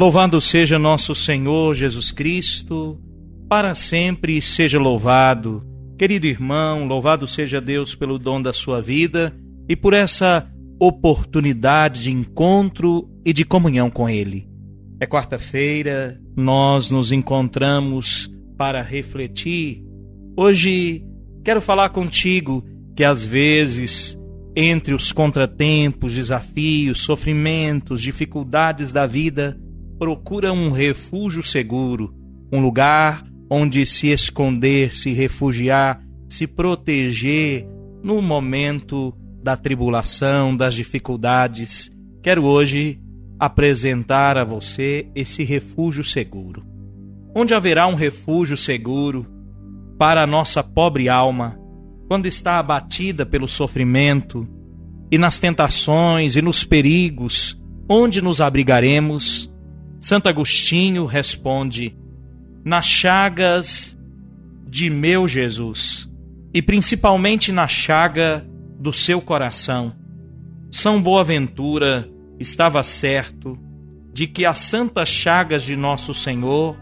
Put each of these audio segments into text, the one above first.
Louvado seja nosso Senhor Jesus Cristo, para sempre seja louvado. Querido irmão, louvado seja Deus pelo dom da sua vida e por essa oportunidade de encontro e de comunhão com Ele. É quarta-feira, nós nos encontramos para refletir. Hoje quero falar contigo que às vezes, entre os contratempos, desafios, sofrimentos, dificuldades da vida, procura um refúgio seguro, um lugar onde se esconder, se refugiar, se proteger no momento da tribulação, das dificuldades. Quero hoje apresentar a você esse refúgio seguro. Onde haverá um refúgio seguro para a nossa pobre alma quando está abatida pelo sofrimento e nas tentações e nos perigos, onde nos abrigaremos? Santo Agostinho responde: nas chagas de meu Jesus, e principalmente na chaga do seu coração. São Boaventura estava certo de que as santas chagas de nosso Senhor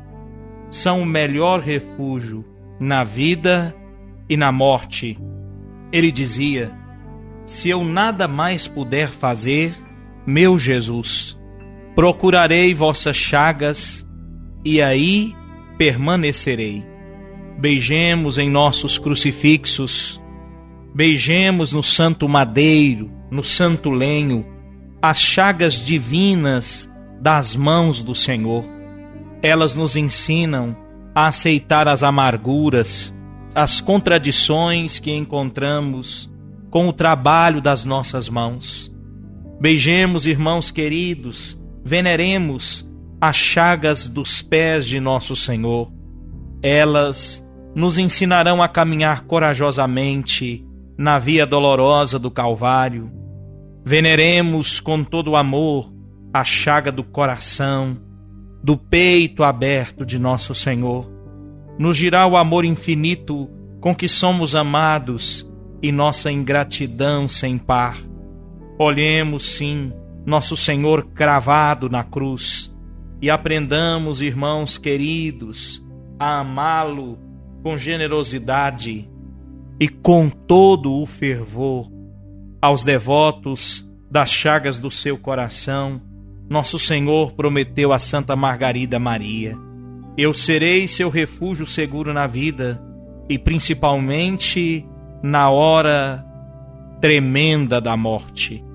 são o melhor refúgio na vida e na morte. Ele dizia: Se eu nada mais puder fazer, meu Jesus, procurarei vossas chagas e aí permanecerei. Beijemos em nossos crucifixos, beijemos no santo madeiro, no santo lenho, as chagas divinas das mãos do Senhor. Elas nos ensinam a aceitar as amarguras, as contradições que encontramos com o trabalho das nossas mãos. Beijemos, irmãos queridos, veneremos as chagas dos pés de nosso Senhor. Elas nos ensinarão a caminhar corajosamente na via dolorosa do Calvário. Veneremos com todo o amor a chaga do coração, do peito aberto de nosso Senhor. Nos dirá o amor infinito com que somos amados e nossa ingratidão sem par. Olhemos, sim, nosso Senhor cravado na cruz e aprendamos, irmãos queridos, a amá-lo com generosidade e com todo o fervor. Aos devotos das chagas do seu coração, nosso Senhor prometeu a Santa Margarida Maria: Eu serei seu refúgio seguro na vida e principalmente na hora tremenda da morte.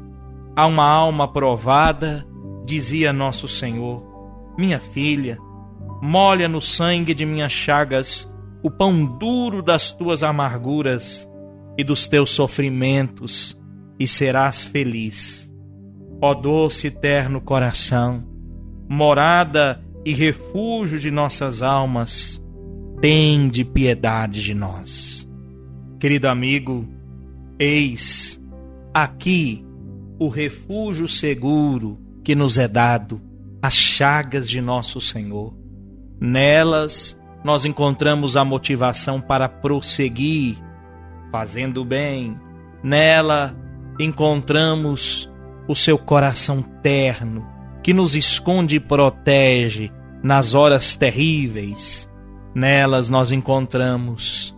A uma alma provada, dizia nosso Senhor: Minha filha, molha no sangue de minhas chagas o pão duro das tuas amarguras e dos teus sofrimentos, e serás feliz. Ó doce e terno coração, morada e refúgio de nossas almas, tem de piedade de nós. Querido amigo, eis aqui o refúgio seguro que nos é dado, as chagas de nosso Senhor. Nelas nós encontramos a motivação para prosseguir, fazendo o bem. Nela encontramos o seu coração terno, que nos esconde e protege nas horas terríveis. Nelas nós encontramos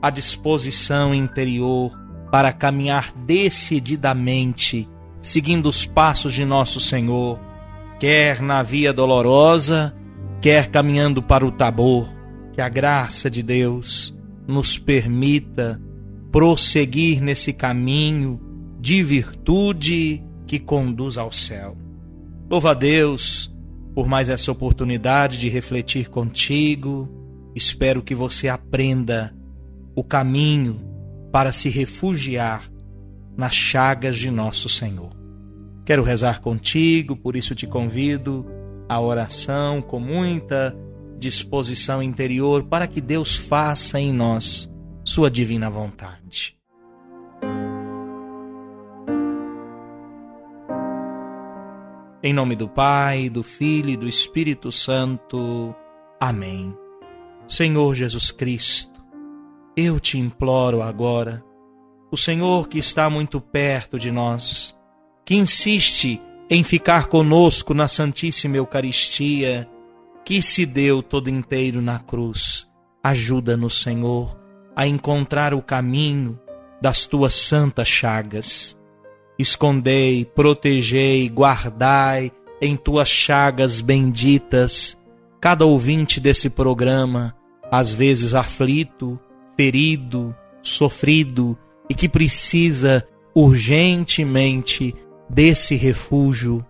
a disposição interior para caminhar decididamente, seguindo os passos de nosso Senhor, quer na via dolorosa, quer caminhando para o tabor. Que a graça de Deus nos permita prosseguir nesse caminho de virtude que conduz ao céu. Louva a Deus por mais essa oportunidade de refletir contigo. Espero que você aprenda o caminho para se refugiar nas chagas de nosso Senhor. Quero rezar contigo, por isso te convido à oração com muita disposição interior para que Deus faça em nós sua divina vontade. Em nome do Pai, do Filho e do Espírito Santo. Amém. Senhor Jesus Cristo, eu te imploro agora, o Senhor que está muito perto de nós, que insiste em ficar conosco na Santíssima Eucaristia, que se deu todo inteiro na cruz. Ajuda-nos, Senhor, a encontrar o caminho das tuas santas chagas. Escondei, protegei, guardai em tuas chagas benditas cada ouvinte desse programa, às vezes aflito, ferido, sofrido e que precisa urgentemente desse refúgio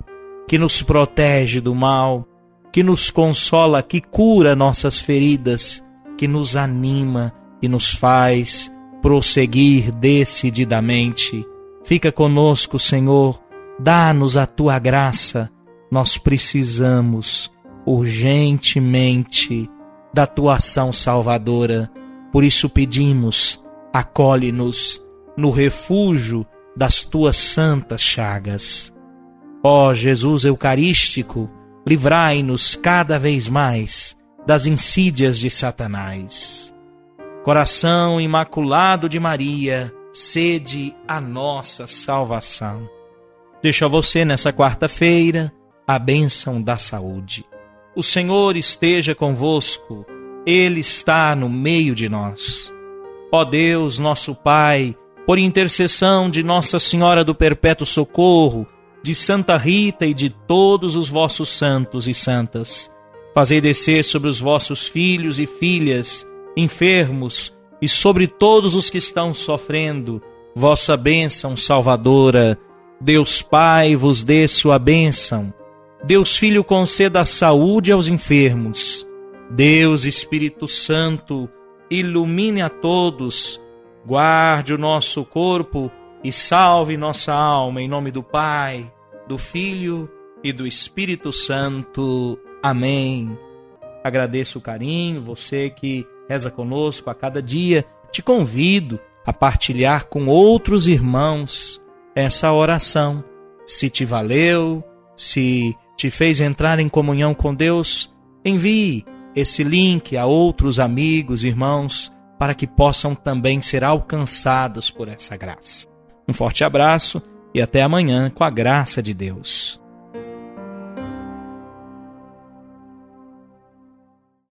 que nos protege do mal, que nos consola, que cura nossas feridas, que nos anima e nos faz prosseguir decididamente. Fica conosco, Senhor, dá-nos a tua graça. Nós precisamos urgentemente da tua ação salvadora. Por isso pedimos, acolhe-nos no refúgio das tuas santas chagas. Ó Jesus Eucarístico, livrai-nos cada vez mais das insídias de Satanás. Coração imaculado de Maria, sede a nossa salvação. Deixo a você nessa quarta-feira a bênção da saúde. O Senhor esteja convosco, Ele está no meio de nós. Ó Deus, nosso Pai, por intercessão de Nossa Senhora do Perpétuo Socorro, de Santa Rita e de todos os vossos santos e santas, fazei descer sobre os vossos filhos e filhas, enfermos, e sobre todos os que estão sofrendo, vossa bênção salvadora. Deus Pai vos dê sua bênção. Deus Filho conceda saúde aos enfermos. Deus Espírito Santo ilumine a todos guarde o nosso corpo e salve nossa alma, em nome do Pai, do Filho e do Espírito Santo. Amém. Agradeço o carinho, você que reza conosco a cada dia. Te convido a partilhar com outros irmãos essa oração. Se te valeu, se te fez entrar em comunhão com Deus, envie esse link a outros amigos, irmãos para que possam também ser alcançados por essa graça. Um forte abraço e até amanhã com a graça de Deus.